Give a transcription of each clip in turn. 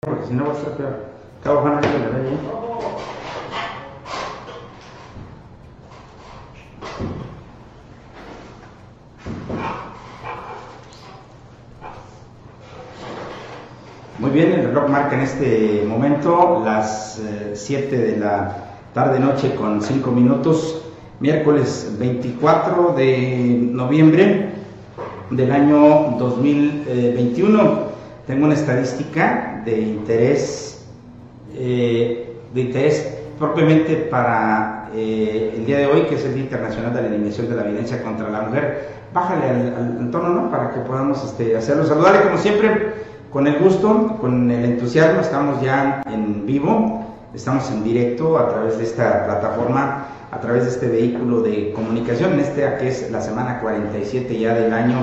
porque si no va a estar peor. Cabo Juan, ahí le ve, ¿eh? Muy bien, el reloj marca en este momento las 7 de la tarde-noche con 5 minutos, miércoles 24 de noviembre del año 2021. Tengo una estadística de interés, eh, de interés propiamente para eh, el día de hoy, que es el Día Internacional de la Eliminación de la Violencia contra la Mujer. Bájale al, al, tono, ¿no? Para que podamos este, hacerlo. Saludarle como siempre con el gusto, con el entusiasmo, estamos ya en vivo, estamos en directo a través de esta plataforma, a través de este vehículo de comunicación, en este que es la semana 47 ya del año.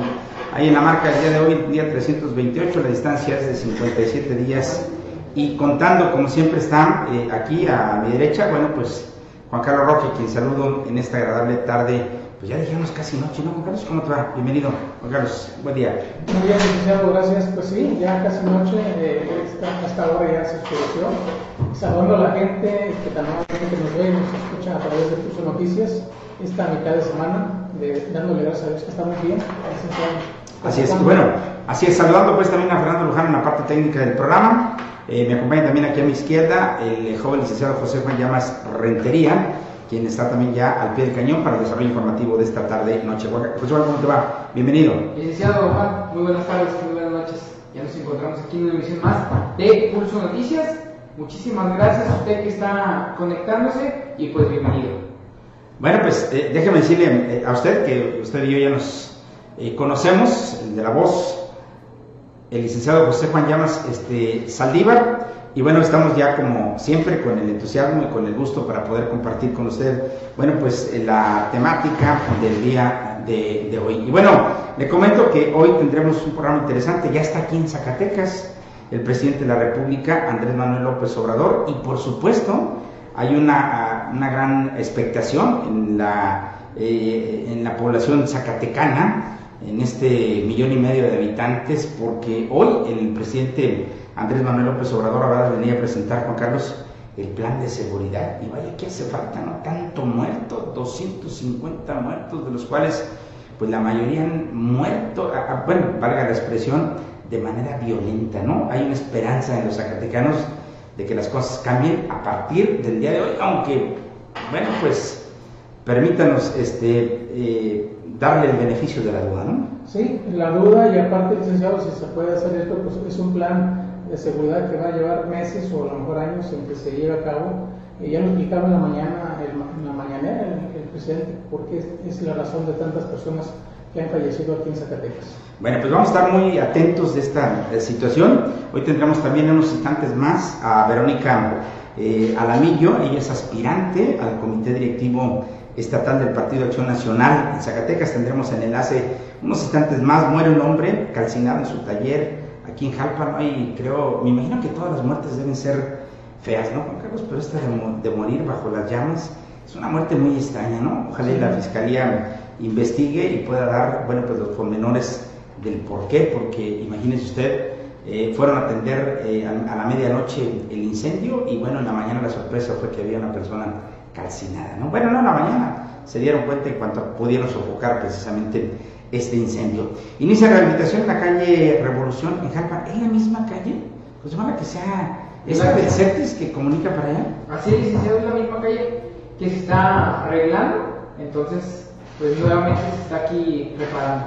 Ahí en la marca el día de hoy, día 328, la distancia es de 57 días y contando, como siempre está eh, aquí a mi derecha, bueno, pues Juan Carlos Roque, quien saludo en esta agradable tarde pues ya dijimos casi noche, ¿no, Juan Carlos? ¿Cómo te va? Bienvenido, Juan Carlos, buen día. Muy bien, licenciado, gracias. Pues sí, ya casi noche, eh, esta, esta hora ya se oscureció. Saludando a la gente que también nos ve y nos escucha a través de tus noticias esta mitad de semana, dándole gracias a Dios que estamos bien. Así es, bueno, así es, saludando pues también a Fernando Luján en la parte técnica del programa. Eh, me acompaña también aquí a mi izquierda el joven licenciado José Juan Llamas Rentería quien está también ya al pie del cañón para el desarrollo informativo de esta tarde noche. José Juan, ¿cómo te va? Bienvenido. Licenciado Juan, muy buenas tardes, muy buenas noches. Ya nos encontramos aquí en una emisión más de Pulso Noticias. Muchísimas gracias a usted que está conectándose y pues bienvenido. Bueno, pues eh, déjeme decirle eh, a usted que usted y yo ya nos eh, conocemos, el de la voz, el licenciado José Juan Llamas este, Saldívar y bueno, estamos ya como siempre con el entusiasmo y con el gusto para poder compartir con usted, bueno, pues la temática del día de, de, hoy. Y bueno, le comento que hoy tendremos un programa interesante, ya está aquí en Zacatecas el presidente de la República, Andrés Manuel López Obrador, y por supuesto hay una, una gran expectación en la, eh, en la población zacatecana, en este millón y medio de habitantes, porque hoy el presidente Andrés Manuel López Obrador va a venir a presentar, Juan Carlos, el plan de seguridad. Y vaya que hace falta, ¿no? Tanto muerto, 250 muertos, de los cuales, pues la mayoría han muerto, bueno, valga la expresión, de manera violenta, ¿no? Hay una esperanza en los zacatecanos de que las cosas cambien a partir del día de hoy, aunque, bueno, pues permítanos este, eh, darle el beneficio de la duda, ¿no? Sí, la duda y aparte, licenciado, si se puede hacer esto, pues es un plan de seguridad que va a llevar meses o a lo mejor años en que se lleve a cabo. Y ya lo explicaba en la mañana, en la mañanera el, el presidente, porque es, es, la razón de tantas personas que han fallecido aquí en Zacatecas. Bueno, pues vamos a estar muy atentos de esta de situación. Hoy tendremos también en unos instantes más a Verónica eh, Alamillo, ella es aspirante al comité directivo estatal del Partido de Acción Nacional en Zacatecas. Tendremos el enlace unos instantes más. Muere un hombre calcinado en su taller aquí en Jalpa no hay, creo, me imagino que todas las muertes deben ser feas, ¿no, Juan Carlos? Pero esta de, de morir bajo las llamas es una muerte muy extraña, ¿no? Ojalá y la fiscalía investigue y pueda dar, bueno, pues los pormenores del por qué, porque imagínese usted, eh, fueron a atender eh, a, a, la medianoche el incendio y bueno, en la mañana la sorpresa fue que había una persona calcinada, ¿no? Bueno, no en la mañana, se dieron cuenta en cuanto pudieron sofocar precisamente este incendio. Inicia rehabilitación en la calle Revolución en Jalpa. ¿Es la misma calle? Pues ojalá que sea esta del CETIS que comunica para allá. Así es, es la misma calle que se está arreglando. Entonces, pues nuevamente se está aquí reparando.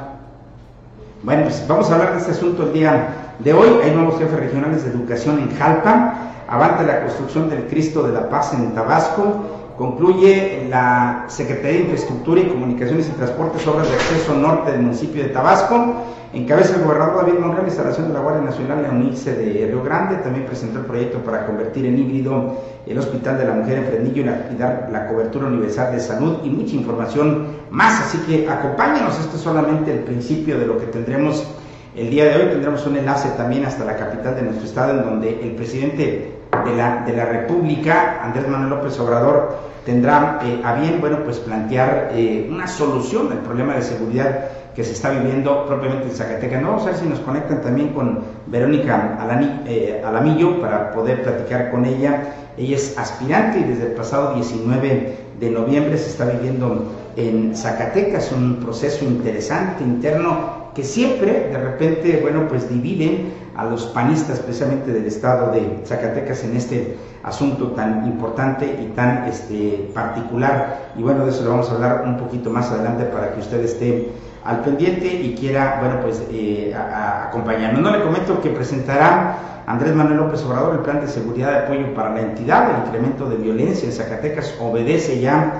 Bueno, pues vamos a hablar de este asunto el día de hoy. Hay nuevos jefes regionales de educación en Jalpa. Avanta la construcción del Cristo de la Paz en Tabasco. Concluye la Secretaría de Infraestructura y Comunicaciones y Transportes, obras de acceso norte del municipio de Tabasco. Encabeza el gobernador David Monreal la instalación de la Guardia Nacional en UNICE de Río Grande. También presentó el proyecto para convertir en híbrido el Hospital de la Mujer en Fresnillo y dar la cobertura universal de salud y mucha información más. Así que acompáñenos, esto es solamente el principio de lo que tendremos el día de hoy. Tendremos un enlace también hasta la capital de nuestro estado, en donde el presidente de la, de la República, Andrés Manuel López Obrador, tendrá eh, a bien, bueno, pues plantear eh, una solución al problema de seguridad que se está viviendo propiamente en Zacatecas. No, vamos a ver si nos conectan también con Verónica eh, Alamillo para poder platicar con ella. Ella es aspirante y desde el pasado 19 de noviembre se está viviendo en Zacatecas un proceso interesante interno que siempre de repente, bueno, pues dividen a los panistas precisamente del estado de Zacatecas en este asunto tan importante y tan este, particular. Y bueno, de eso lo vamos a hablar un poquito más adelante para que usted esté al pendiente y quiera, bueno, pues eh, acompañarnos. No le comento que presentará Andrés Manuel López Obrador el plan de seguridad de apoyo para la entidad. El incremento de violencia en Zacatecas obedece ya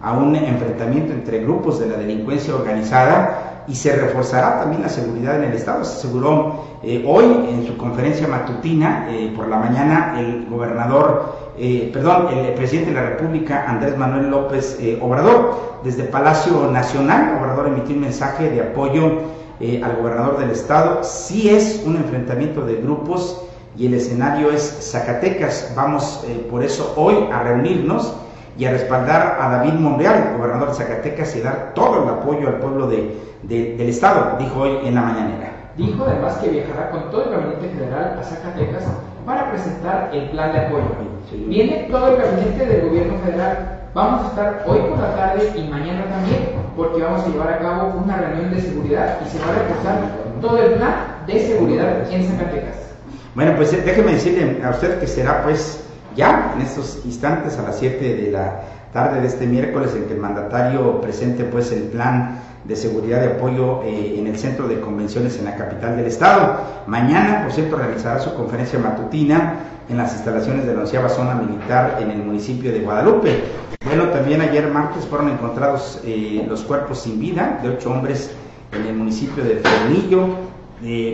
a un enfrentamiento entre grupos de la delincuencia organizada y se reforzará también la seguridad en el Estado. Se aseguró eh, hoy en su conferencia matutina eh, por la mañana el gobernador, eh, perdón, el presidente de la República, Andrés Manuel López Obrador, desde Palacio Nacional. Obrador emitió un mensaje de apoyo al gobernador del Estado. Sí es un enfrentamiento de grupos y el escenario es Zacatecas. Vamos por eso hoy a reunirnos y a respaldar a David Monreal, gobernador de Zacatecas, y dar todo el apoyo al pueblo de, del Estado, dijo hoy en la mañanera. Dijo además que viajará con todo el gabinete federal a Zacatecas para presentar el plan de apoyo. Viene todo el gabinete del gobierno federal. Vamos a estar hoy por la tarde y mañana también, porque vamos a llevar a cabo una reunión de seguridad y se va a reforzar todo el plan de seguridad en Zacatecas. Bueno, pues eh, déjeme decirle a usted que será pues ya en estos instantes a las 7 de la tarde de este miércoles en que el mandatario presente pues el plan de seguridad de apoyo eh, en el centro de convenciones en la capital del estado. Mañana, por cierto, realizará su conferencia matutina en las instalaciones de la onceava zona militar en el municipio de Guadalupe. Bueno, también ayer martes fueron encontrados eh, los cuerpos sin vida de ocho hombres en el municipio de Fernillo,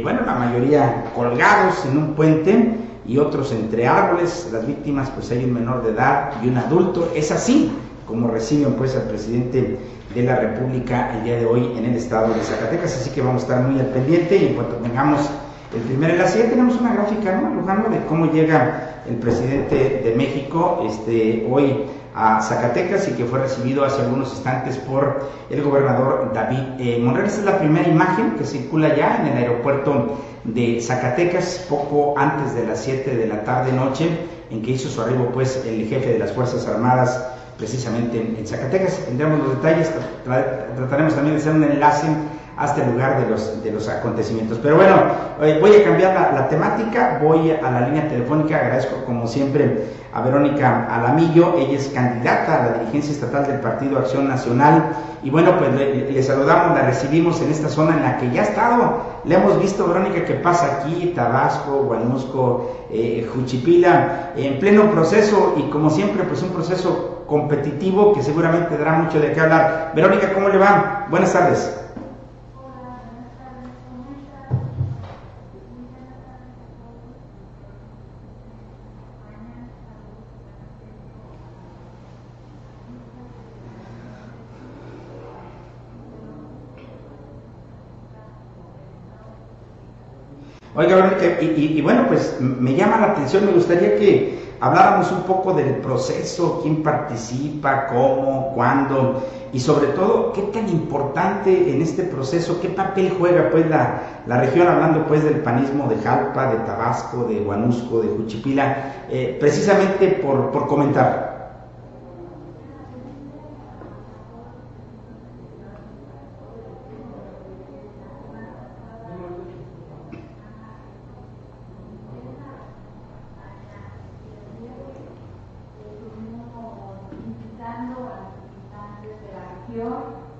bueno, la mayoría colgados en un puente y otros entre árboles. Las víctimas, pues hay un menor de edad y un adulto. Es así como reciben pues al presidente de la República el día de hoy en el estado de Zacatecas. Así que vamos a estar muy al pendiente y en cuanto tengamos el primer enlace, ya tenemos una gráfica, ¿no, Lujano, de cómo llega el presidente de México este, hoy a Zacatecas y que fue recibido hace algunos instantes por el gobernador David eh, Monreal. Esta es la primera imagen que circula ya en el aeropuerto de Zacatecas poco antes de las 7 de la tarde noche en que hizo su arribo pues el jefe de las Fuerzas Armadas precisamente en, Zacatecas. Tendremos los detalles, trataremos también de hacer un enlace hasta el lugar de los, de los acontecimientos. Pero bueno, eh, voy a cambiar la, temática, voy a la línea telefónica, agradezco como siempre a Verónica Alamillo, ella es candidata a la dirigencia estatal del Partido Acción Nacional y bueno, pues le, saludamos, la recibimos en esta zona en la que ya ha estado, le hemos visto Verónica que pasa aquí, Tabasco, Guanusco, eh, Juchipila, en pleno proceso y como siempre pues un proceso competitivo que seguramente dará mucho de qué hablar. Verónica, ¿cómo le va? Buenas tardes. Oiga, y, bueno, pues me llama la atención, me gustaría que habláramos un poco del proceso, quién participa, cómo, cuándo, y sobre todo, qué tan importante en este proceso, qué papel juega pues la, la región, hablando pues del panismo de Jalpa, de Tabasco, de Guanusco, de Juchipila, eh, precisamente por, por comentar. Lord.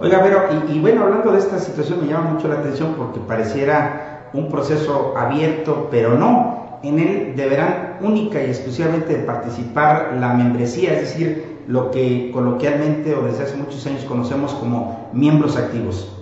Oiga, pero, y, bueno, hablando de esta situación me llama mucho la atención porque pareciera un proceso abierto, pero no. En él deberán única y exclusivamente participar la membresía, es decir, lo que coloquialmente o desde hace muchos años conocemos como miembros activos.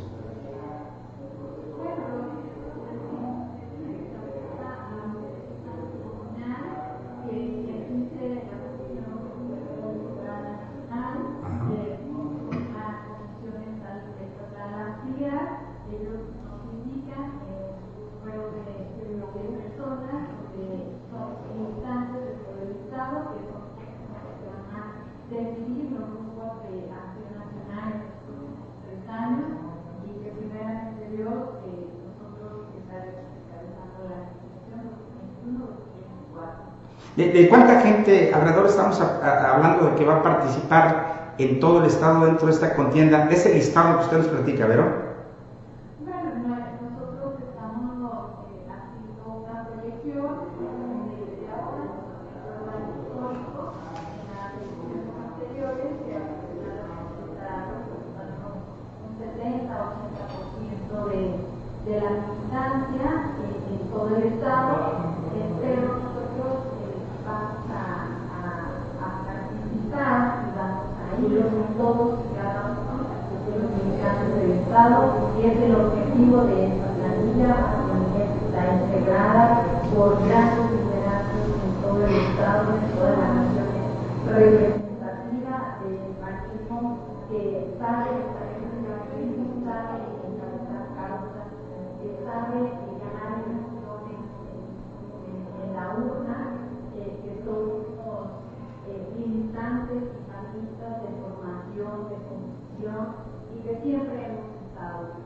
¿De, cuánta gente alrededor estamos hablando de que va a participar en todo el estado dentro de esta contienda? Ese listado que usted nos platica, ¿verdad? objetivo de eso, la está integrada por grandes liderazgos en todo el Estado, en todas las naciones representativa del marxismo que sabe establecer la crisis, sabe encabezar causas, que sabe ganar elecciones en, la urna, que son eh, militantes y de formación, de construcción y que siempre hemos estado.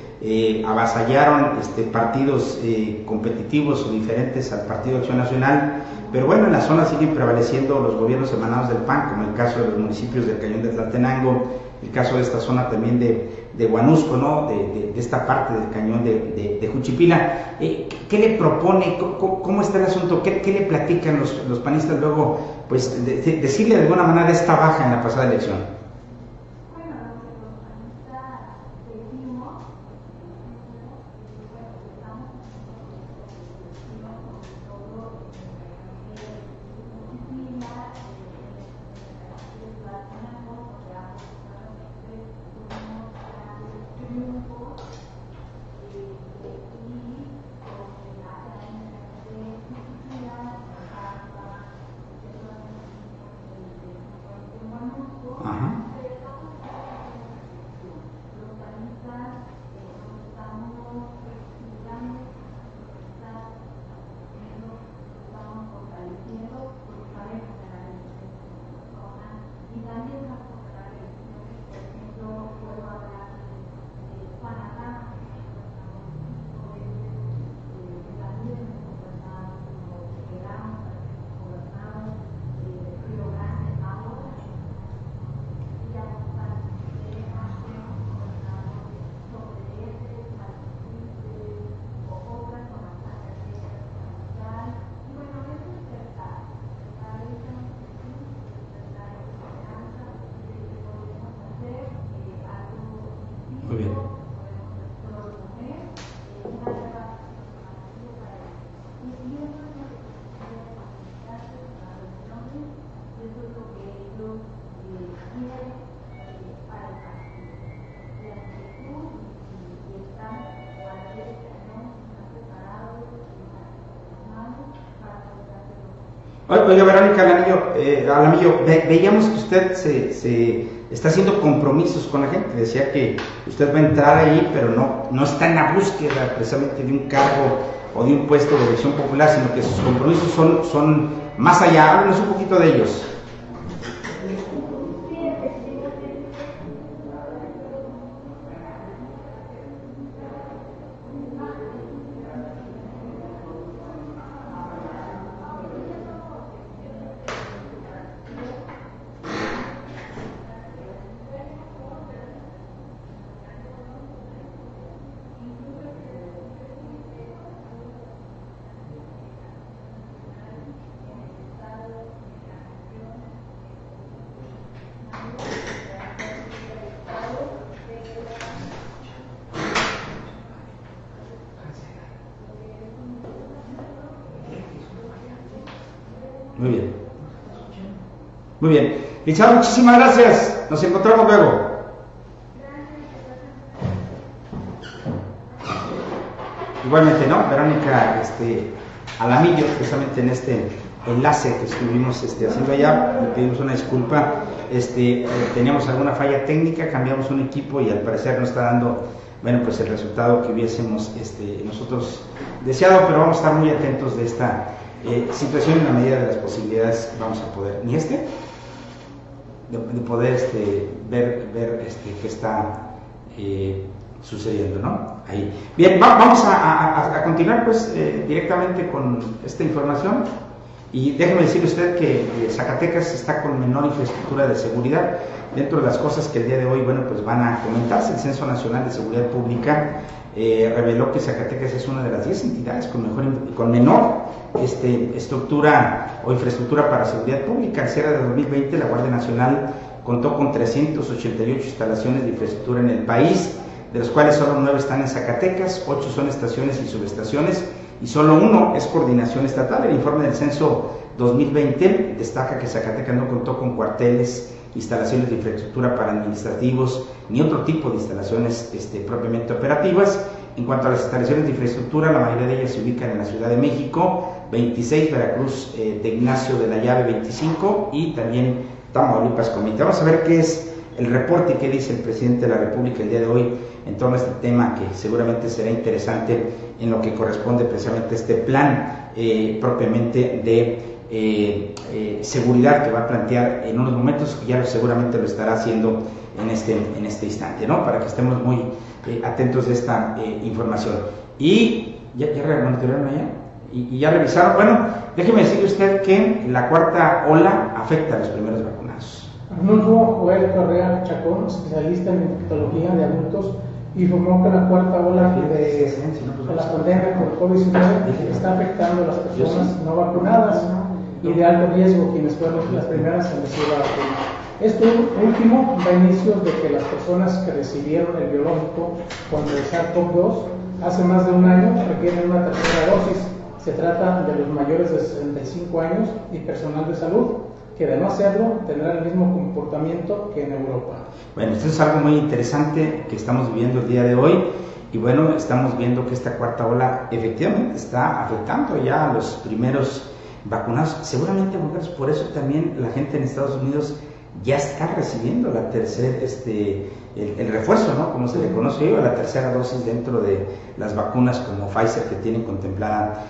eh, avasallaron este, partidos eh, competitivos o diferentes al Partido Acción Nacional, pero bueno, en la zona siguen prevaleciendo los gobiernos emanados del PAN, como el caso de los municipios del Cañón de Tlaltenango, el caso de esta zona también de, de Guanusco, ¿no? de, esta parte del cañón de, Juchipila. Eh, ¿Qué le propone? ¿Cómo, está el asunto? ¿Qué, le platican los, los, panistas luego? Pues decirle de alguna manera esta baja en la pasada elección. Muy bien. Oiga, Verónica Alamillo, eh, Alamillo ve, veíamos que usted se, se está haciendo compromisos con la gente. Decía que usted va a entrar ahí, pero no, no está en la búsqueda precisamente de un cargo o de un puesto de elección popular, sino que sus compromisos son, son más allá. Háblenos un poquito de ellos. Muy bien. Muy muchísimas gracias. Nos encontramos luego. Igualmente, ¿no? Verónica este, Alamillo, precisamente en este enlace que estuvimos este, haciendo allá, le pedimos una disculpa. Este, eh, teníamos alguna falla técnica, cambiamos un equipo y al parecer no está dando bueno, pues el resultado que hubiésemos este, nosotros deseado, pero vamos a estar muy atentos de esta eh, situación en la medida de las posibilidades vamos a poder, ni este, de, poder este, ver, ver este, qué está eh, sucediendo, ¿no? Ahí. Bien, vamos a, continuar pues eh, directamente con esta información y déjeme decirle usted que Zacatecas está con menor infraestructura de seguridad. Dentro de las cosas que el día de hoy, bueno, pues van a comentarse, el Censo Nacional de Seguridad Pública eh, reveló que Zacatecas es una de las 10 entidades con, mejor, con menor este, estructura o infraestructura para seguridad pública. En cierre de 2020, la Guardia Nacional contó con 388 instalaciones de infraestructura en el país, de los cuales solo 9 están en Zacatecas, 8 son estaciones y subestaciones, y solo uno es coordinación estatal. El informe del censo 2020 destaca que Zacatecas no contó con cuarteles, instalaciones de infraestructura para administrativos, ni otro tipo de instalaciones este, propiamente operativas. En cuanto a las instalaciones de infraestructura, la mayoría de ellas se ubican en la Ciudad de México, 26 Veracruz eh, de Ignacio de la Llave 25 y también Tamaulipas Comité. Vamos a ver qué es el reporte que dice el presidente de la República el día de hoy en torno a este tema que seguramente será interesante en lo que corresponde precisamente a este plan eh, propiamente de eh, eh, seguridad que va a plantear en unos momentos, que ya seguramente lo estará haciendo en este, en este instante, ¿no? Para que estemos muy eh, atentos de esta información. Y ya, ya allá y, ya revisaron, bueno, déjeme decirle usted que la cuarta ola afecta a los primeros vacunados. Arnulfo Joel Correa Chacón, especialista en infectología de adultos, informó que la cuarta ola de, de la pandemia por COVID-19 está afectando a las personas no vacunadas y de alto riesgo quienes fueron las primeras en recibir la vacuna. Esto último da inicio de que las personas que recibieron el biológico contra el SARS-CoV-2 hace más de un año requieren una tercera dosis. Se trata de los mayores de 65 años y personal de salud, que de no hacerlo tendrán el mismo comportamiento que en Europa. Bueno, esto es algo muy interesante que estamos viviendo el día de hoy. Y bueno, estamos viendo que esta cuarta ola efectivamente está afectando ya a los primeros vacunados. Seguramente, por eso también la gente en Estados Unidos ya está recibiendo la tercera, este, el, refuerzo, ¿no? Como se le conoce la tercera dosis dentro de las vacunas como Pfizer que tienen contemplada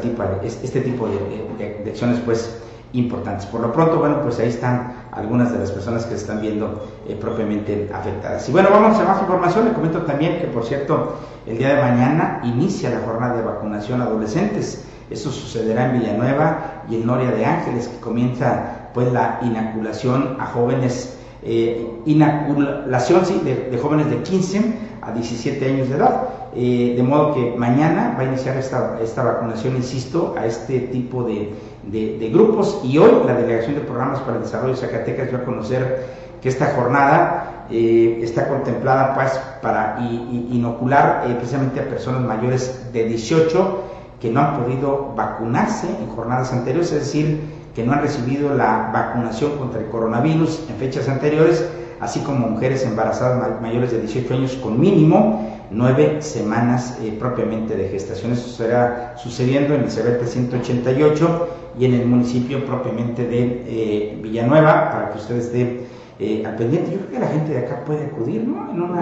tipo de, este tipo de, acciones, pues, importantes. Por lo pronto, bueno, pues ahí están algunas de las personas que se están viendo eh, propiamente afectadas. Y bueno, vamos a más información. Le comento también que, por cierto, el día de mañana inicia la jornada de vacunación adolescentes. Eso sucederá en Villanueva y en Noria de Ángeles, que comienza pues la inaculación a jóvenes, eh, inaculación sí, de, jóvenes de 15 a 17 años de edad. Eh, de modo que mañana va a iniciar esta, esta vacunación, insisto, a este tipo de, de, grupos y hoy la Delegación de Programas para el Desarrollo de Zacatecas va a conocer que esta jornada eh, está contemplada pues, para inocular precisamente a personas mayores de 18 que no han podido vacunarse en jornadas anteriores, es decir, que no han recibido la vacunación contra el coronavirus en fechas anteriores, así como mujeres embarazadas mayores de 18 años con mínimo nueve semanas eh, propiamente de gestación. Eso estará sucediendo en el CBT 188 y en el municipio propiamente de eh, Villanueva, para que ustedes estén eh, al pendiente. Yo creo que la gente de acá puede acudir, ¿no? En una,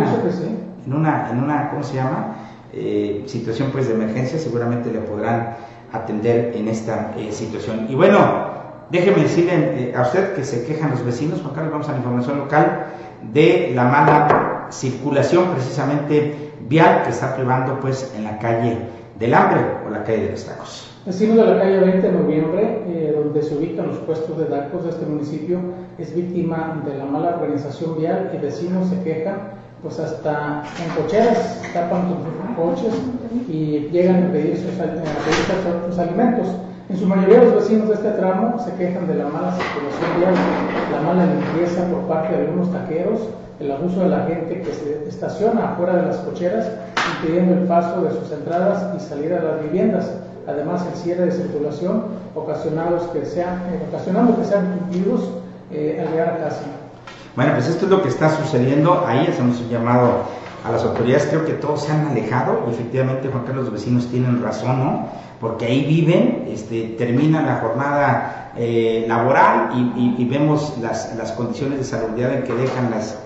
en una, en una ¿cómo se llama? Situación pues de emergencia, seguramente le podrán atender en esta situación. Y bueno, déjeme decirle a usted que se quejan los vecinos, Juan Carlos, vamos a la información local, de la mala circulación precisamente vial que está privando pues en la calle del hambre o la calle de los tacos. Vecinos de la calle 20 de noviembre, eh, donde se ubican los puestos de tacos de este municipio, es víctima de la mala organización vial y vecinos se quejan, pues hasta en cocheras tapan sus coches y llegan a pedir sus, sus alimentos. En su mayoría los vecinos de este tramo se quejan de la mala circulación vial, la mala limpieza por parte de algunos taqueros, el abuso de la gente que se estaciona afuera de las cocheras, impidiendo el paso de sus entradas y salida de las viviendas. Además, el cierre de circulación ocasionados que sean, eh, ocasionando que sean cumplidos al llegar a casa. Bueno, pues esto es lo que está sucediendo. Ahí hacemos un llamado a las autoridades. Creo que todos se han alejado y efectivamente, Juan Carlos, los vecinos tienen razón, ¿no? Porque ahí viven, este, termina la jornada eh, laboral y, vemos las, condiciones de salubridad en que dejan las,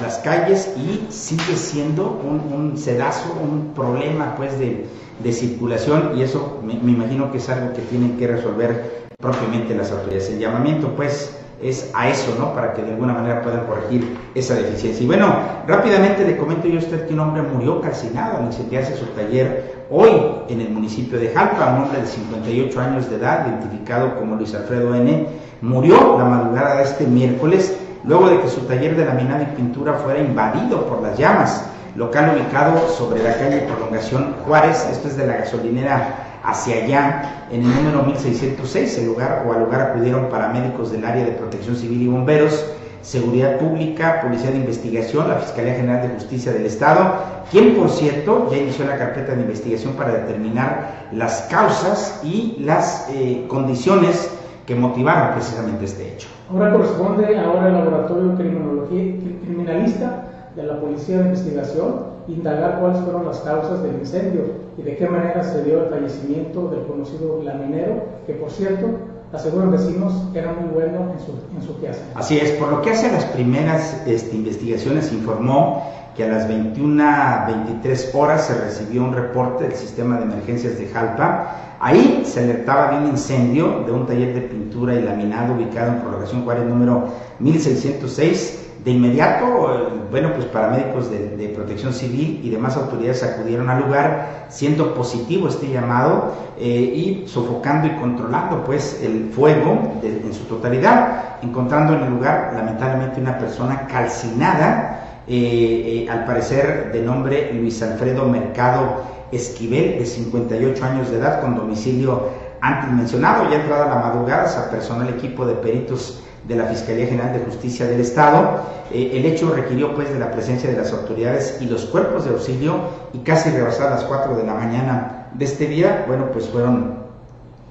las, calles y sigue siendo un, sedazo, un problema pues de, circulación y eso me, imagino que es algo que tienen que resolver propiamente las autoridades. El llamamiento pues es a eso, ¿no? Para que de alguna manera puedan corregir esa deficiencia. Y bueno, rápidamente le comento yo a usted que un hombre murió calcinado al incendiarse su taller hoy en el municipio de Jalpa, un hombre de 58 años de edad, identificado como Luis Alfredo N., murió la madrugada de este miércoles luego de que su taller de laminado y pintura fuera invadido por las llamas, local ubicado sobre la calle Prolongación Juárez, esto es de la gasolinera hacia allá, en el número 1606, el lugar o al lugar acudieron paramédicos del área de protección civil y bomberos, seguridad pública, policía de investigación, la Fiscalía General de Justicia del Estado, quien por cierto ya inició la carpeta de investigación para determinar las causas y las eh, condiciones que motivaron precisamente este hecho. Ahora corresponde ahora al laboratorio criminalista de la Policía de Investigación indagar cuáles fueron las causas del incendio y de qué manera se dio el fallecimiento del conocido laminero, que por cierto, aseguran vecinos, era muy bueno en su, en su. Así es, por lo que hace las primeras este, investigaciones informó que a las 21.23 horas se recibió un reporte del sistema de emergencias de Jalpa. Ahí se alertaba de un incendio de un taller de pintura y laminado ubicado en prolongación Juárez número 1606. De inmediato, bueno, pues paramédicos de, de, protección civil y demás autoridades acudieron al lugar, siendo positivo este llamado eh, y sofocando y controlando pues el fuego en su totalidad, encontrando en el lugar lamentablemente una persona calcinada eh, eh, al parecer de nombre Luis Alfredo Mercado Esquivel, de 58 años de edad, con domicilio antes mencionado. Ya entrada la madrugada, se apersonó el equipo de peritos de la Fiscalía General de Justicia del Estado. Eh, el hecho requirió pues de la presencia de las autoridades y los cuerpos de auxilio y casi rebasadas las 4 de la mañana de este día, bueno, pues fueron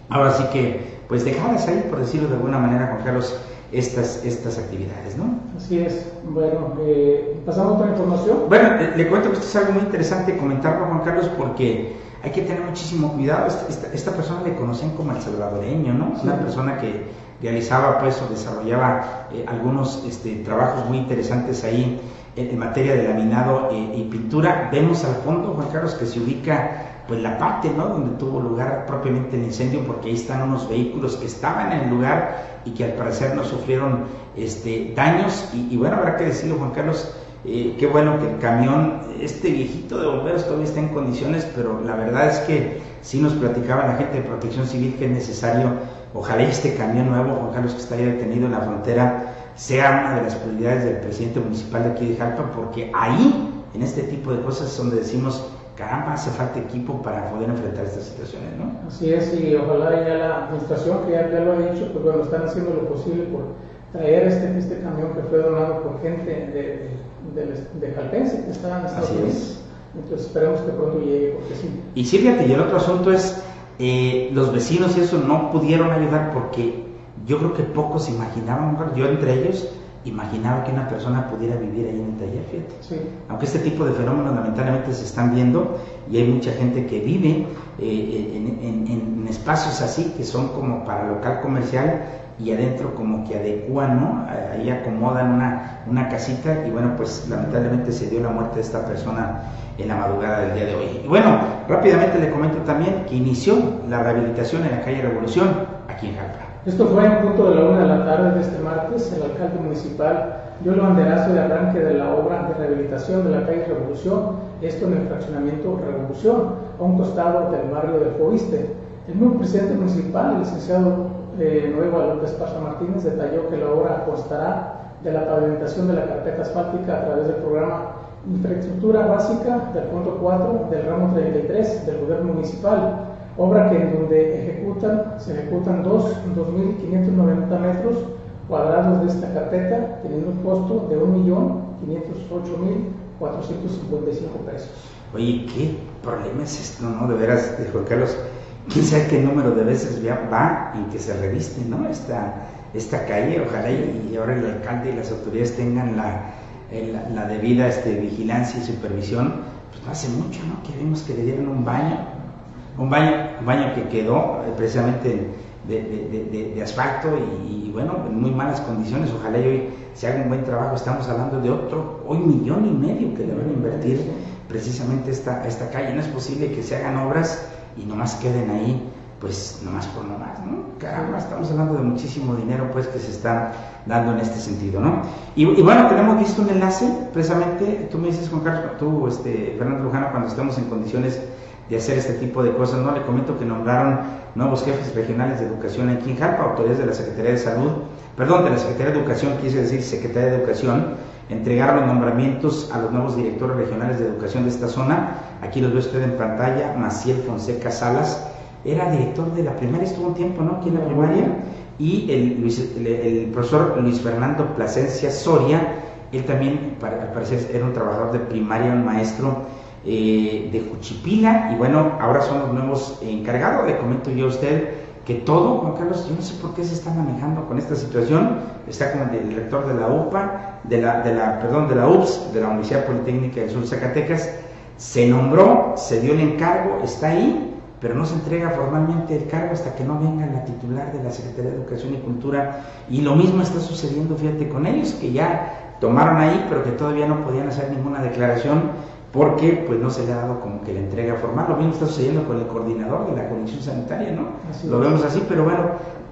ahora sí que pues dejadas ahí, por decirlo de alguna manera, Juan Carlos, estas, estas actividades, ¿no? Así es. Bueno, eh, pasamos a otra información. Bueno, le, cuento que esto es algo muy interesante comentarlo, Juan Carlos, porque hay que tener muchísimo cuidado. Esta, esta, persona le conocen como el salvadoreño, ¿no? Una persona que realizaba, pues, o desarrollaba eh, algunos este, trabajos muy interesantes ahí en, materia de laminado eh, y pintura. Vemos al fondo, Juan Carlos, que se ubica pues la parte ¿no? donde tuvo lugar propiamente el incendio, porque ahí están unos vehículos que estaban en el lugar y que al parecer no sufrieron este, daños. Y, bueno, habrá que decirlo, Juan Carlos, eh, qué bueno que el camión, este viejito de bomberos todavía está en condiciones, pero la verdad es que sí nos platicaba la gente de protección civil que es necesario, ojalá este camión nuevo, Juan Carlos, que está detenido en la frontera, sea una de las prioridades del presidente municipal de aquí de Jalpa, porque ahí, en este tipo de cosas, es donde decimos caramba, hace falta equipo para poder enfrentar estas situaciones, ¿no? Así es, y ojalá ya la administración, que ya, lo ha dicho, pues bueno, están haciendo lo posible por traer este, este camión que fue donado por gente de, de, de, Calpense, que está en Estados Unidos. Entonces esperemos que pronto llegue, porque sí. Y sí, fíjate, y el otro asunto es, eh, los vecinos y eso no pudieron ayudar porque yo creo que pocos imaginaban, yo entre ellos, imaginaba que una persona pudiera vivir ahí en el taller, fíjate. Aunque este tipo de fenómenos lamentablemente se están viendo y hay mucha gente que vive eh, en, espacios así que son como para local comercial y adentro como que adecuan, ¿no? Ahí acomodan una, una casita y bueno, pues lamentablemente se dio la muerte de esta persona en la madrugada del día de hoy. Y bueno, rápidamente le comento también que inició la rehabilitación en la calle Revolución, aquí en Jalpa. Esto fue en punto de la una de la tarde de este martes. El alcalde municipal dio el banderazo de arranque de la obra de rehabilitación de la calle Revolución, esto en el fraccionamiento Revolución, a un costado del barrio de Foiste. El nuevo presidente municipal, el licenciado eh, Nuevo López Pacha Martínez, detalló que la obra constará de la pavimentación de la carpeta asfáltica a través del programa Infraestructura Básica del punto 4 del ramo 33 del gobierno municipal obra que en donde ejecutan, se ejecutan dos 2.590 metros cuadrados de esta carpeta, teniendo un costo de 1.508.455 pesos. Oye, ¿qué problema es esto, no? De veras, Juan Carlos, quién sabe qué número de veces va en que se reviste, ¿no? Esta, esta calle, ojalá y, ahora el alcalde y las autoridades tengan la, la, debida este, vigilancia y supervisión, pues no hace mucho, ¿no? Que que le dieron un baño un baño, un baño que quedó eh, precisamente de, asfalto y, bueno, en muy malas condiciones. Ojalá y hoy se haga un buen trabajo. Estamos hablando de otro, hoy millón y medio que le van a invertir precisamente esta, esta calle. No es posible que se hagan obras y nomás queden ahí, pues nomás por nomás, ¿no? Caramba, estamos hablando de muchísimo dinero pues que se está dando en este sentido, ¿no? Y, bueno, tenemos visto un enlace, precisamente, tú me dices, Juan Carlos, tú, este, Fernando Lujano, cuando estamos en condiciones de hacer este tipo de cosas. No le comento que nombraron nuevos jefes regionales de educación en Quinjalpa, autoridades de la Secretaría de Salud, perdón, de la Secretaría de Educación, quise decir Secretaría de Educación, entregaron los nombramientos a los nuevos directores regionales de educación de esta zona. Aquí los ve usted en pantalla, Maciel Fonseca Salas, era director de la primaria, estuvo un tiempo, ¿no? Aquí en la primaria, y el, profesor Luis Fernando Plasencia Soria, él también, al parecer, era un trabajador de primaria, un maestro eh, de Juchipila y bueno, ahora son los nuevos encargados. Le comento yo a usted que todo, Juan Carlos, yo no sé por qué se está manejando con esta situación. Está como el director de la UPA, de la, de la, perdón, de la UPS, de la Universidad Politécnica del Sur Zacatecas, se nombró, se dio el encargo, está ahí, pero no se entrega formalmente el cargo hasta que no venga la titular de la Secretaría de Educación y Cultura. Y lo mismo está sucediendo, fíjate, con ellos, que ya tomaron ahí, pero que todavía no podían hacer ninguna declaración porque pues no se le ha dado como que la entrega formal. Lo mismo está sucediendo con el coordinador de la Comisión Sanitaria, ¿no? Lo vemos así, pero bueno,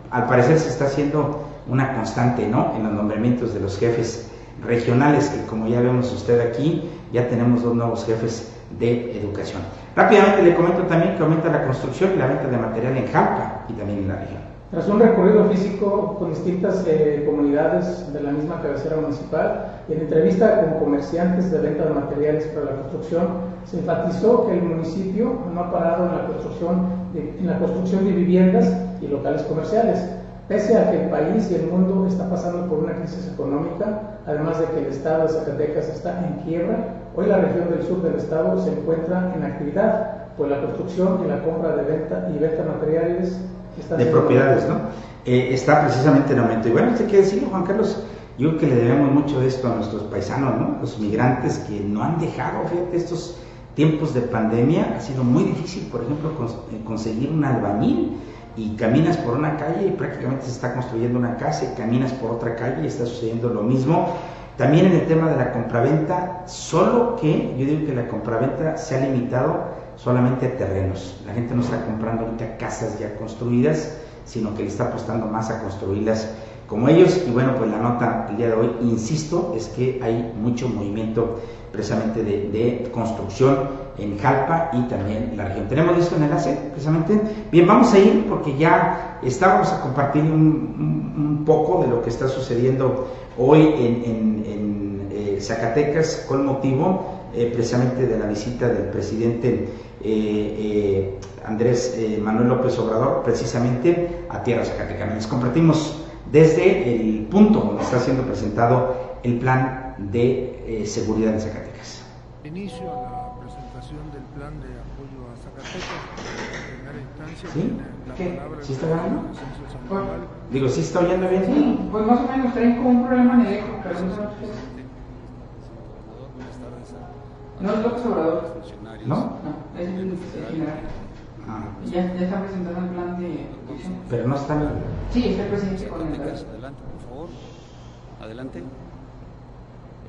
al parecer se está haciendo una constante, ¿no? En los nombramientos de los jefes regionales, que como ya vemos usted aquí, ya tenemos dos nuevos jefes de educación. Rápidamente le comento también que aumenta la construcción y la venta de material en Jalpa y también en la región. Tras un recorrido físico con distintas eh, comunidades de la misma cabecera municipal y en entrevista con comerciantes de venta de materiales para la construcción, se enfatizó que el municipio no ha parado en la construcción de, en la construcción de viviendas y locales comerciales, pese a que el país y el mundo está pasando por una crisis económica, además de que el estado de Zacatecas está en quiebra, hoy la región del sur del estado se encuentra en actividad, pues la construcción y la compra de venta y venta materiales de propiedades, ¿no? Eh, está precisamente en aumento. Y bueno, hay que decirlo, Juan Carlos, yo creo que le debemos mucho de esto a nuestros paisanos, ¿no? Los migrantes que no han dejado, fíjate, estos tiempos de pandemia, ha sido muy difícil, por ejemplo, eh, conseguir un albañil y caminas por una calle y prácticamente se está construyendo una casa y caminas por otra calle y está sucediendo lo mismo. También en el tema de la compraventa, solo que yo digo que la compraventa se ha limitado solamente terrenos. La gente no está comprando ahorita casas ya construidas, sino que le está apostando más a construirlas como ellos. Y bueno, pues la nota el día de hoy, insisto, es que hay mucho movimiento precisamente de, construcción en Jalpa y también en la región. ¿Tenemos listo el enlace precisamente? Bien, vamos a ir porque ya estábamos a compartir un, poco de lo que está sucediendo hoy en, eh, Zacatecas con motivo eh, precisamente de la visita del presidente eh, eh, Andrés eh, Manuel López Obrador precisamente a tierra Zacatecas. Les compartimos desde el punto donde está siendo presentado el plan de seguridad en Zacatecas. Inicio a la presentación del plan de apoyo a ¿Sí? ¿Qué? ¿Sí está grabando? Digo, ¿sí está oyendo bien? Sí, pues más o menos traen como un problema en el eco, pero no No es López Obrador. ¿No? No, es el general. Ah. Ya, ya está presentando el plan de Pero no está. Sí, está el presidente con el. Adelante, por favor. Adelante.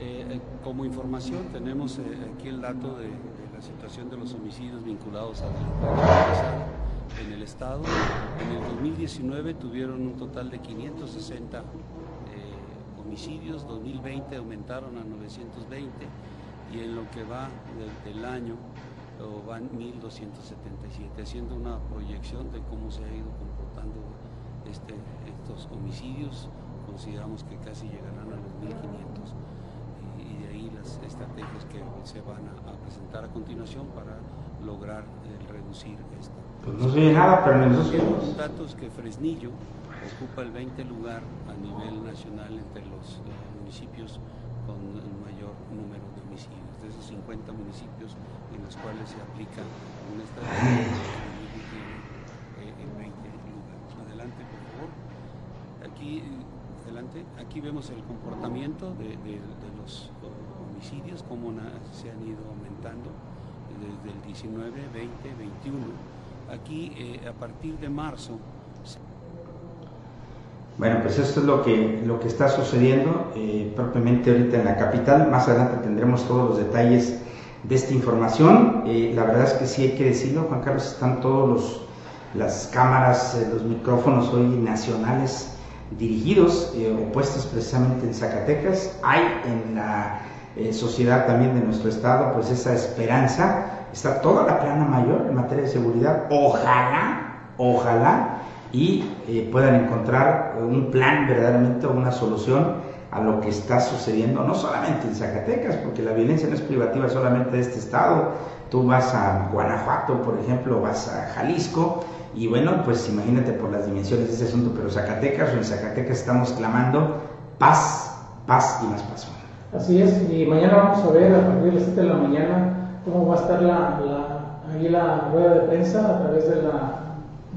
Eh, eh, como información tenemos eh, aquí el dato de, la situación de los homicidios vinculados a la en el estado. En el 2019 tuvieron un total de 560 homicidios, 2020 aumentaron a 920 y en lo que va del, año van 1.277, haciendo una proyección de cómo se ha ido comportando este, estos homicidios. Consideramos que casi llegarán a los 1.500 y, de ahí las estrategias que se van a, presentar a continuación para lograr reducir esto. Pues no se nada, pero Los datos que Fresnillo ocupa el 20 lugar a nivel nacional entre los eh, municipios con el mayor número de homicidios. De esos 50 municipios en los cuales se aplica una estrategia eh, en 20 lugares. Adelante, por favor. Aquí, adelante. Aquí vemos el comportamiento de, de, de los homicidios, cómo se han ido aumentando desde el 19, 20, 21. Aquí, eh, a partir de marzo, bueno, pues esto es lo que, lo que está sucediendo eh, propiamente ahorita en la capital. Más adelante tendremos todos los detalles de esta información. Eh, la verdad es que sí hay que decirlo, Juan Carlos, están todos los las cámaras, eh, los micrófonos hoy nacionales dirigidos eh, o puestos precisamente en Zacatecas. Hay en la eh, sociedad también de nuestro estado pues esa esperanza. Está toda la plana mayor en materia de seguridad. Ojalá, ojalá y eh, puedan encontrar un plan verdaderamente una solución a lo que está sucediendo, no solamente en Zacatecas, porque la violencia no es privativa solamente de este estado, tú vas a Guanajuato, por ejemplo, vas a Jalisco, y bueno, pues imagínate por las dimensiones de ese asunto, pero Zacatecas o en Zacatecas estamos clamando paz, paz y más paz. Así es, y mañana vamos a ver a partir de las 7 de la mañana cómo va a estar la, la, ahí la rueda de prensa a través de, la,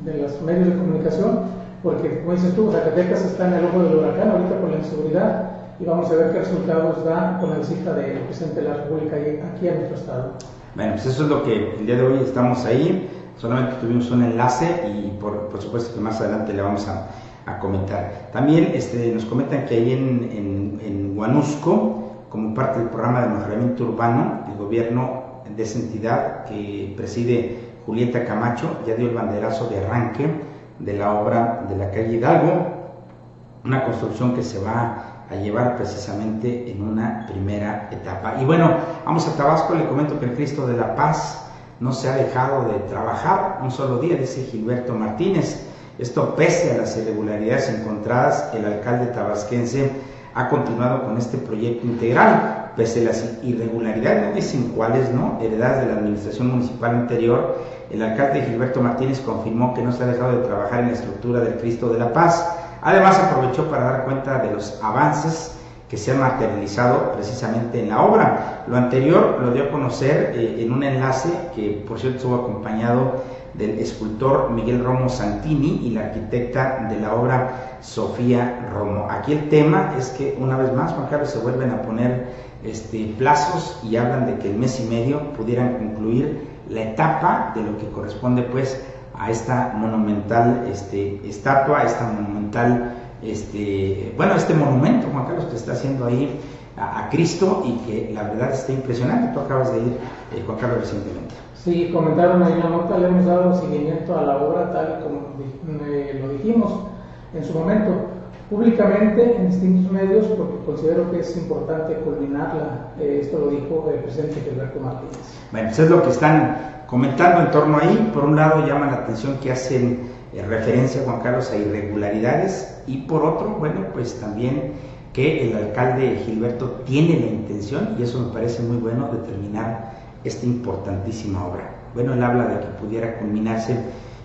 de los medios de comunicación porque como dices tú, Zacatecas está en el ojo del huracán ahorita por la inseguridad y vamos a ver qué resultados da con la visita del presidente de la República aquí en nuestro estado. Bueno, pues eso es lo que el día de hoy estamos ahí, solamente tuvimos un enlace y por, por supuesto que más adelante le vamos a, a comentar. También este, nos comentan que ahí en, en, en Huanusco, como parte del programa de mejoramiento urbano, el gobierno de esa entidad que preside Julieta Camacho ya dio el banderazo de arranque de la obra de la calle Hidalgo, una construcción que se va a llevar precisamente en una primera etapa. Y bueno, vamos a Tabasco, le comento que el Cristo de la Paz no se ha dejado de trabajar un solo día, dice Gilberto Martínez. Esto pese a las irregularidades encontradas, el alcalde tabasquense ha continuado con este proyecto integral, pese a las irregularidades, no dicen cuáles, ¿no? Heredadas de la administración municipal anterior, el alcalde Gilberto Martínez confirmó que no se ha dejado de trabajar en la estructura del Cristo de la Paz. Además, aprovechó para dar cuenta de los avances que se han materializado precisamente en la obra. Lo anterior lo dio a conocer eh, en un enlace que, por cierto, estuvo acompañado del escultor Miguel Romo Santini y la arquitecta de la obra Sofía Romo. Aquí el tema es que una vez más, Juan Carlos, se vuelven a poner este, plazos y hablan de que el mes y medio pudieran concluir la etapa de lo que corresponde pues a esta monumental este, estatua, esta monumental, este, bueno, este monumento, Juan Carlos, que está haciendo ahí a, a Cristo y que la verdad está impresionante. Tú acabas de ir, eh, Juan Carlos, recientemente. Sí, comentaron ahí la nota, le hemos dado seguimiento a la obra tal como eh, lo dijimos en su momento, públicamente en distintos medios, porque considero que es importante culminarla. Eh, esto lo dijo el presidente Gilberto Martínez. Bueno, pues es lo que están comentando en torno ahí. Por un lado, llama la atención que hacen eh, referencia, Juan Carlos, a irregularidades, y por otro, bueno, pues también que el alcalde Gilberto tiene la intención, y eso me parece muy bueno, de terminar esta importantísima obra. Bueno, él habla de que pudiera culminarse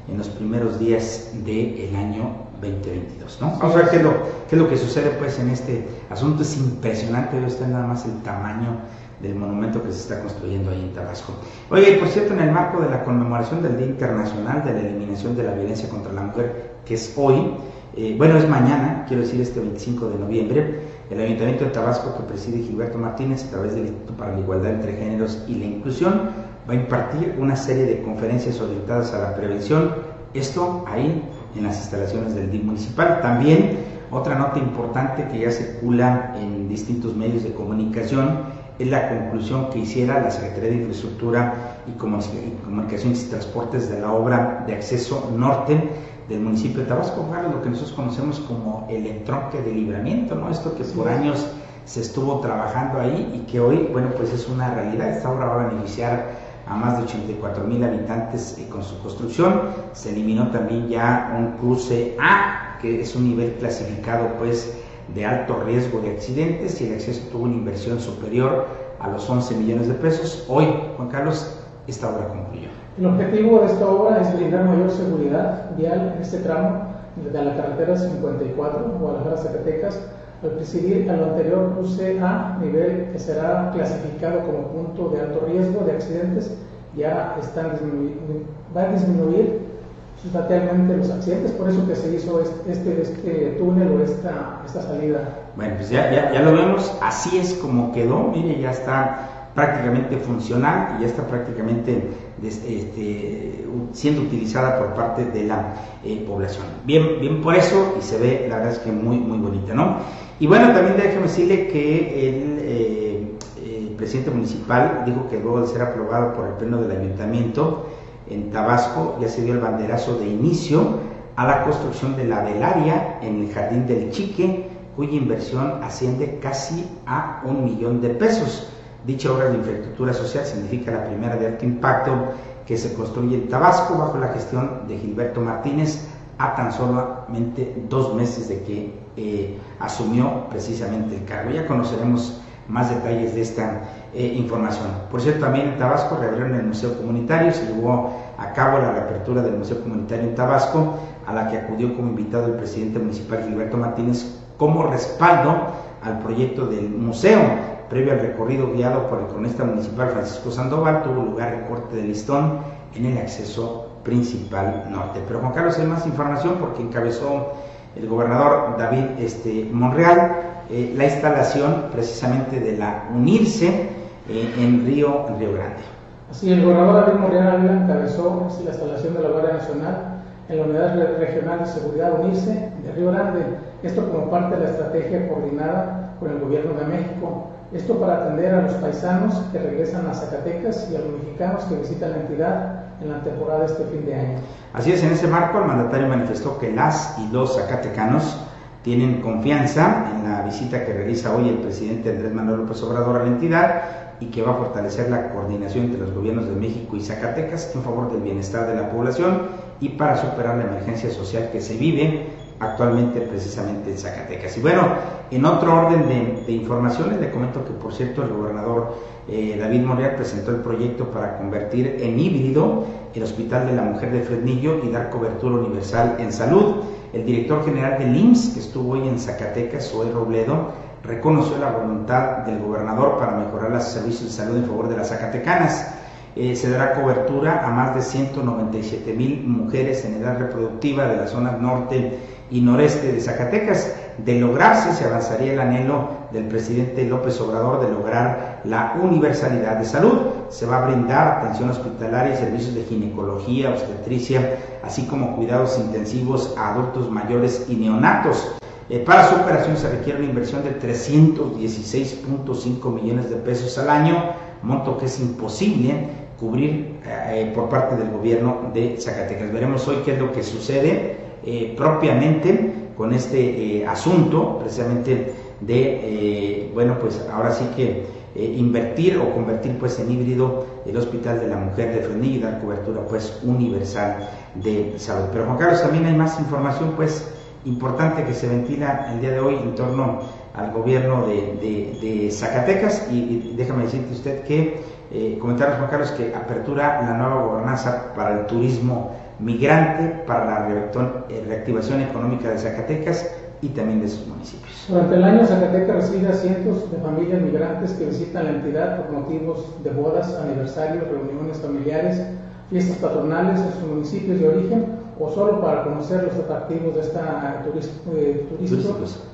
en los primeros días del año 2022. ¿no? Vamos a ver qué es, lo, qué es lo que sucede pues en este asunto. Es impresionante, ver usted nada más el tamaño del monumento que se está construyendo ahí en Tabasco. Oye, por cierto, en el marco de la conmemoración del Día Internacional de la Eliminación de la Violencia contra la Mujer, que es hoy, eh, bueno, es mañana, quiero decir este 25 de noviembre, el Ayuntamiento de Tabasco, que preside Gilberto Martínez a través del Instituto para la Igualdad entre Géneros y la Inclusión, va a impartir una serie de conferencias orientadas a la prevención, esto ahí en las instalaciones del DIM municipal. También otra nota importante que ya circula en distintos medios de comunicación es la conclusión que hiciera la Secretaría de Infraestructura y Comunicaciones y Transportes de la obra de acceso norte del municipio de Tabasco, lo que nosotros conocemos como el entronque de libramiento, ¿no? Esto que por años se estuvo trabajando ahí y que hoy, bueno, pues es una realidad. Esta obra va a beneficiar a más de 84 mil habitantes eh, con su construcción. Se eliminó también ya un cruce A, que es un nivel clasificado, pues, de alto riesgo de accidentes y el acceso tuvo una inversión superior a los 11 millones de pesos. Hoy, Juan Carlos, esta obra concluyó. El objetivo de esta obra es brindar mayor seguridad vial en este tramo de la carretera 54, Guadalajara-Zacatecas, al presidir al anterior cruce A, nivel que será clasificado como punto de alto riesgo de accidentes, ya están va a disminuir sustancialmente los accidentes, por eso que se hizo este, este, túnel o esta, esta salida. Bueno, pues ya, ya, ya, lo vemos, así es como quedó, mire, ya está prácticamente funcional y ya está prácticamente este, siendo utilizada por parte de la eh, población. Bien, bien por eso y se ve, la verdad es que muy, muy bonita, ¿no? Y bueno, también déjeme decirle que el, eh, el presidente municipal dijo que luego de ser aprobado por el pleno del ayuntamiento, en Tabasco ya se dio el banderazo de inicio a la construcción de la velaria en el Jardín del Chique, cuya inversión asciende casi a un millón de pesos. Dicha obra de infraestructura social significa la primera de alto impacto que se construye en Tabasco bajo la gestión de Gilberto Martínez a tan solamente dos meses de que eh, asumió precisamente el cargo. Ya conoceremos más detalles de esta eh, información. Por cierto, también en Tabasco reabrieron el Museo Comunitario, se llevó a cabo la reapertura del Museo Comunitario en Tabasco, a la que acudió como invitado el presidente municipal Gilberto Martínez como respaldo al proyecto del museo. Previo al recorrido guiado por el cronista municipal Francisco Sandoval, tuvo lugar el corte de listón en el acceso principal norte. Pero Juan Carlos, hay más información porque encabezó el gobernador David este, Monreal eh, la instalación precisamente de la Unirse eh, en, Río, Río Grande. Así, el gobernador David Ávila encabezó la instalación de la Guardia Nacional en la Unidad Regional de Seguridad UNICE de Río Grande, esto como parte de la estrategia coordinada con el Gobierno de México, esto para atender a los paisanos que regresan a Zacatecas y a los mexicanos que visitan la entidad en la temporada de este fin de año. Así es, en ese marco el mandatario manifestó que las y los zacatecanos tienen confianza en la visita que realiza hoy el presidente Andrés Manuel López Obrador a la entidad y que va a fortalecer la coordinación entre los gobiernos de México y Zacatecas en favor del bienestar de la población y para superar la emergencia social que se vive actualmente precisamente en Zacatecas. Y bueno, en otro orden de, informaciones, le comento que por cierto el gobernador eh, David Monreal presentó el proyecto para convertir en híbrido el Hospital de la Mujer de Fresnillo y dar cobertura universal en salud. El director general del IMSS, que estuvo hoy en Zacatecas, Zoe Robledo, reconoció la voluntad del gobernador para mejorar los servicios de salud en favor de las zacatecanas. Eh, se dará cobertura a más de 197 mil mujeres en edad reproductiva de la zona norte y noreste de Zacatecas. De lograrse, se avanzaría el anhelo del presidente López Obrador de lograr la universalidad de salud. Se va a brindar atención hospitalaria y servicios de ginecología, obstetricia, así como cuidados intensivos a adultos mayores y neonatos. Eh, para su operación se requiere una inversión de 316.5 millones de pesos al año, monto que es imposible cubrir eh, por parte del gobierno de Zacatecas. Veremos hoy qué es lo que sucede eh, propiamente con este asunto, precisamente de, bueno, pues ahora sí que invertir o convertir pues en híbrido el Hospital de la Mujer de Fresnillo y dar cobertura pues universal de salud. Pero Juan Carlos, también hay más información pues importante que se ventila el día de hoy en torno al gobierno de, Zacatecas y, déjame decirte usted que, eh, Juan Carlos, que apertura la nueva gobernanza para el turismo migrante para la eh, reactivación económica de Zacatecas y también de sus municipios. Durante el año Zacatecas recibe a cientos de familias migrantes que visitan la entidad por motivos de bodas, aniversarios, reuniones familiares, fiestas patronales en sus municipios de origen o solo para conocer los atractivos de esta eh,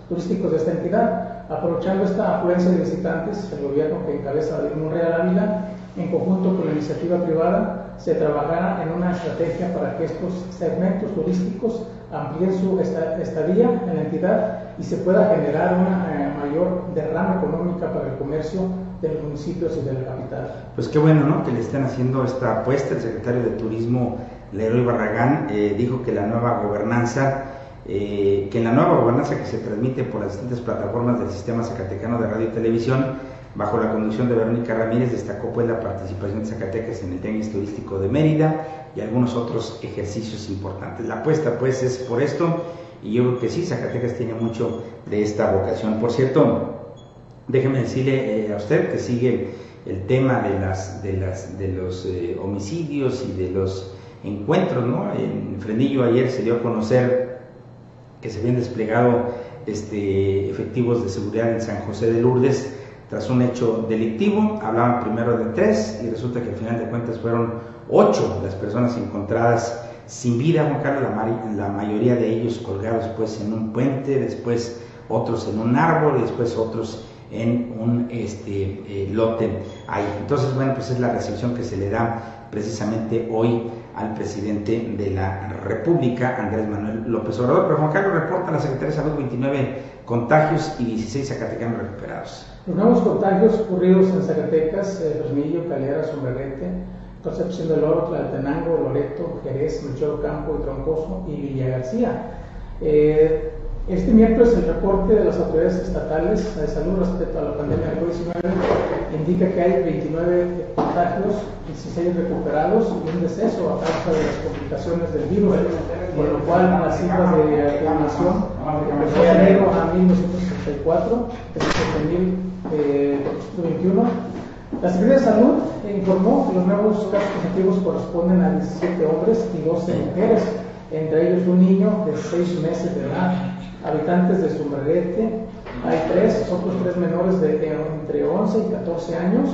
turísticos de esta entidad. Aprovechando esta afluencia de visitantes, el gobierno que encabeza David Monreal Ávila, en conjunto con la iniciativa privada, se trabajará en una estrategia para que estos segmentos turísticos amplíen su estadía en la entidad y se pueda generar una eh, mayor derrama económica para el comercio de los municipios y de la capital. Pues qué bueno, ¿no? Que le estén haciendo esta apuesta. El secretario de Turismo, Leroy Barragán, eh, dijo que la nueva gobernanza, eh, que en la nueva gobernanza que se transmite por las distintas plataformas del sistema zacatecano de radio y televisión, bajo la conducción de Verónica Ramírez, destacó pues la participación de Zacatecas en el Tianguis Turístico de Mérida y algunos otros ejercicios importantes. La apuesta pues es por esto y yo creo que sí, Zacatecas tiene mucho de esta vocación. Por cierto, déjeme decirle eh, a usted que sigue el tema de, las, de, las, de los eh, homicidios y de los encuentros, ¿no? En Frenillo ayer se dio a conocer que se habían desplegado este, efectivos de seguridad en San José de Lourdes tras un hecho delictivo. Hablaban primero de tres y resulta que al final de cuentas fueron ocho las personas encontradas sin vida, Juan la, mayoría de ellos colgados pues en un puente, después otros en un árbol, después otros en un este, eh, lote ahí. Entonces, bueno, pues es la recepción que se le da precisamente hoy al presidente de la República, Andrés Manuel López Obrador. Pero Juan Carlos reporta a la Secretaría de Salud 29 contagios y 16 zacatecanos recuperados. Los nuevos contagios ocurridos en Zacatecas, eh, Fresnillo, Calera, Sombrerete, Concepción del Oro, Tlaltenango, Loreto, Jerez, Melchor Campo y Troncoso y Villa García. Eh, este miércoles el reporte de las autoridades estatales de salud respecto a la pandemia del COVID-19 indica que hay 29 contagios, 16 recuperados y un deceso a causa de las complicaciones del virus, por lo cual las cifras de empezó de enero a 1964, de 2021. La Secretaría de Salud informó que los nuevos casos positivos corresponden a 17 hombres y 12 mujeres, entre ellos un niño de 6 meses de edad habitantes de Sombrerete, hay tres, otros tres menores de, entre 11 y 14 años,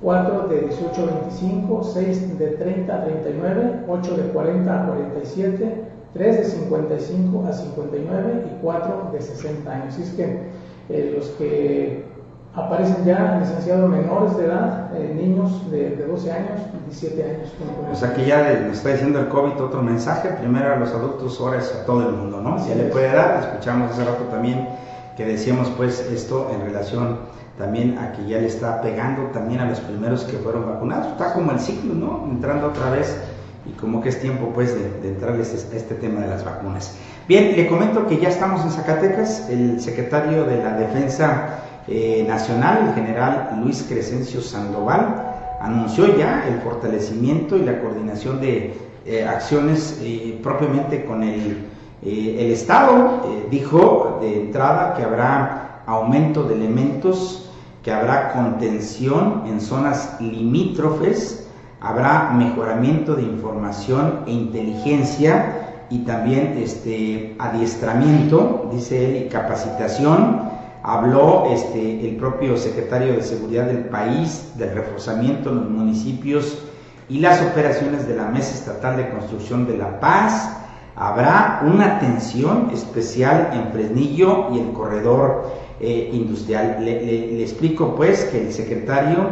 cuatro de 18 a 25, seis de 30 a 39, ocho de 40 a 47, tres de 55 a 59 y cuatro de 60 años. Así es que eh, los que aparecen ya licenciados menores de edad, eh, niños de, 12 años, 17 años. O sea que ya nos está diciendo el COVID otro mensaje, primero a los adultos, ahora es a todo el mundo, ¿no? Si le puede dar, escuchamos hace rato también que decíamos pues esto en relación también a que ya le está pegando también a los primeros que fueron vacunados. Está como el ciclo, ¿no? Entrando otra vez y como que es tiempo pues de, de entrarles a este tema de las vacunas. Bien, le comento que ya estamos en Zacatecas, el secretario de la Defensa eh, nacional, el general Luis Crescencio Sandoval, anunció ya el fortalecimiento y la coordinación de eh, acciones eh, propiamente con el, el Estado. dijo de entrada que habrá aumento de elementos, que habrá contención en zonas limítrofes, habrá mejoramiento de información e inteligencia y también este adiestramiento, dice él, y capacitación Habló este, el propio secretario de Seguridad del país del reforzamiento en los municipios y las operaciones de la Mesa Estatal de Construcción de la Paz. Habrá una atención especial en Fresnillo y el corredor eh, industrial. Le, explico pues que el secretario,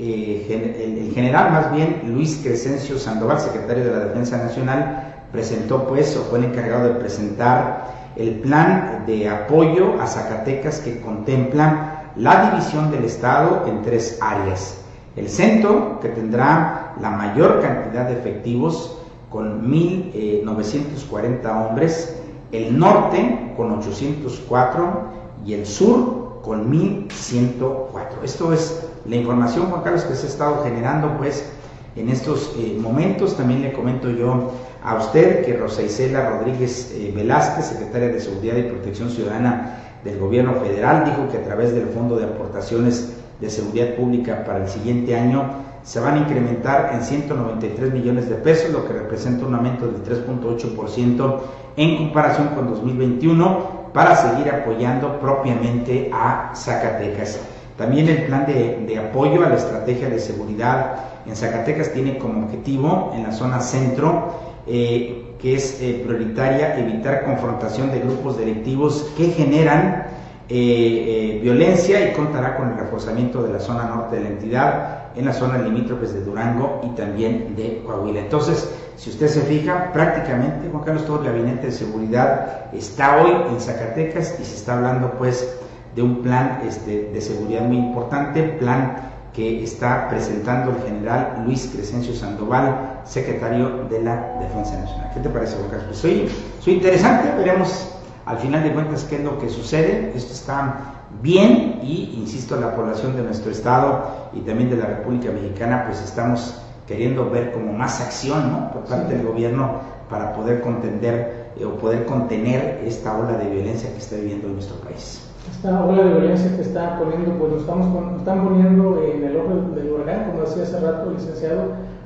eh, el, general más bien Luis Crescencio Sandoval, secretario de la Defensa Nacional, presentó pues o fue el encargado de presentar el plan de apoyo a Zacatecas que contempla la división del Estado en tres áreas. El centro, que tendrá la mayor cantidad de efectivos, con 1.940 hombres, el norte con 804 y el sur con 1.104. Esto es la información, Juan Carlos, que se ha estado generando pues en estos eh, momentos. También le comento yo a usted que Rosa Isela Rodríguez eh, Velázquez, secretaria de Seguridad y Protección Ciudadana del Gobierno Federal, dijo que a través del Fondo de Aportaciones de Seguridad Pública para el siguiente año se van a incrementar en 193 millones de pesos, lo que representa un aumento del 3.8% en comparación con 2021 para seguir apoyando propiamente a Zacatecas. También el plan de, apoyo a la estrategia de seguridad en Zacatecas tiene como objetivo en la zona centro eh, que es eh, prioritaria evitar confrontación de grupos delictivos que generan eh, violencia y contará con el reforzamiento de la zona norte de la entidad, en la zona limítrofes de Durango y también de Coahuila. Entonces, si usted se fija, prácticamente Juan Carlos todo el gabinete de seguridad está hoy en Zacatecas y se está hablando pues de un plan este, de seguridad muy importante, plan que está presentando el general Luis Crescencio Sandoval, secretario de la Defensa Nacional. ¿Qué te parece, Carlos? Pues soy, soy interesante, veremos al final de cuentas qué es lo que sucede. Esto está bien y, insisto, la población de nuestro estado y también de la República Mexicana, pues estamos queriendo ver como más acción ¿no? por parte del gobierno para poder contender eh, o poder contener esta ola de violencia que está viviendo en nuestro país. Esta ola de violencia que está poniendo, pues lo estamos están poniendo en el ojo del huracán, como decía hace rato el licenciado,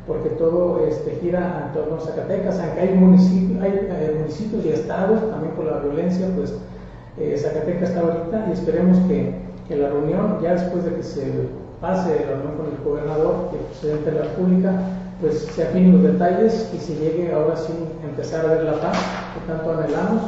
porque todo este, gira en torno a Zacatecas, aunque hay, municipios, hay eh, municipios y estados también por la violencia, pues eh, Zacatecas está ahorita y esperemos que, que, la reunión, ya después de que se pase la reunión con el gobernador y el presidente de la República, pues se afinen los detalles y se llegue ahora sí empezar a ver la paz que tanto anhelamos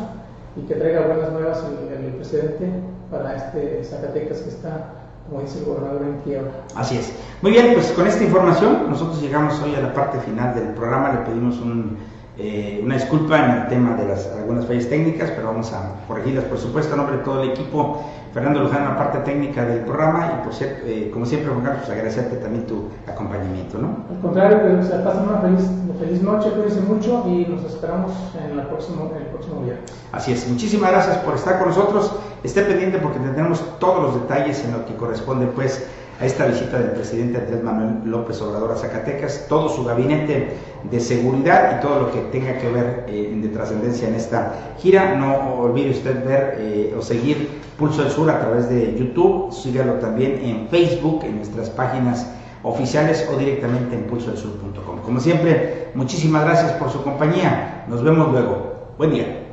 y que traiga buenas nuevas el presidente para este Zacatecas que está como dice el gobernador en quiebra. Así es. Muy bien, pues con esta información nosotros llegamos hoy a la parte final del programa. Le pedimos un eh, una disculpa en el tema de las algunas fallas técnicas, pero vamos a corregirlas, por supuesto, a nombre de todo el equipo. Fernando Luján, la parte técnica del programa, y por ser, eh, como siempre, Juan Carlos, pues agradecerte también tu acompañamiento, ¿no? Al contrario, pues, pasen una feliz, feliz noche, cuídense mucho y nos esperamos en, la próximo, el próximo día. Así es, muchísimas gracias por estar con nosotros. Esté pendiente porque tendremos todos los detalles en lo que corresponde, pues, a esta visita del presidente Andrés Manuel López Obrador a Zacatecas, todo su gabinete de seguridad y todo lo que tenga que ver eh, de trascendencia en esta gira. No olvide usted ver eh, o seguir Pulso del Sur a través de YouTube, sígalo también en Facebook, en nuestras páginas oficiales o directamente en pulsodelsur.com. Como siempre, muchísimas gracias por su compañía. Nos vemos luego. Buen día.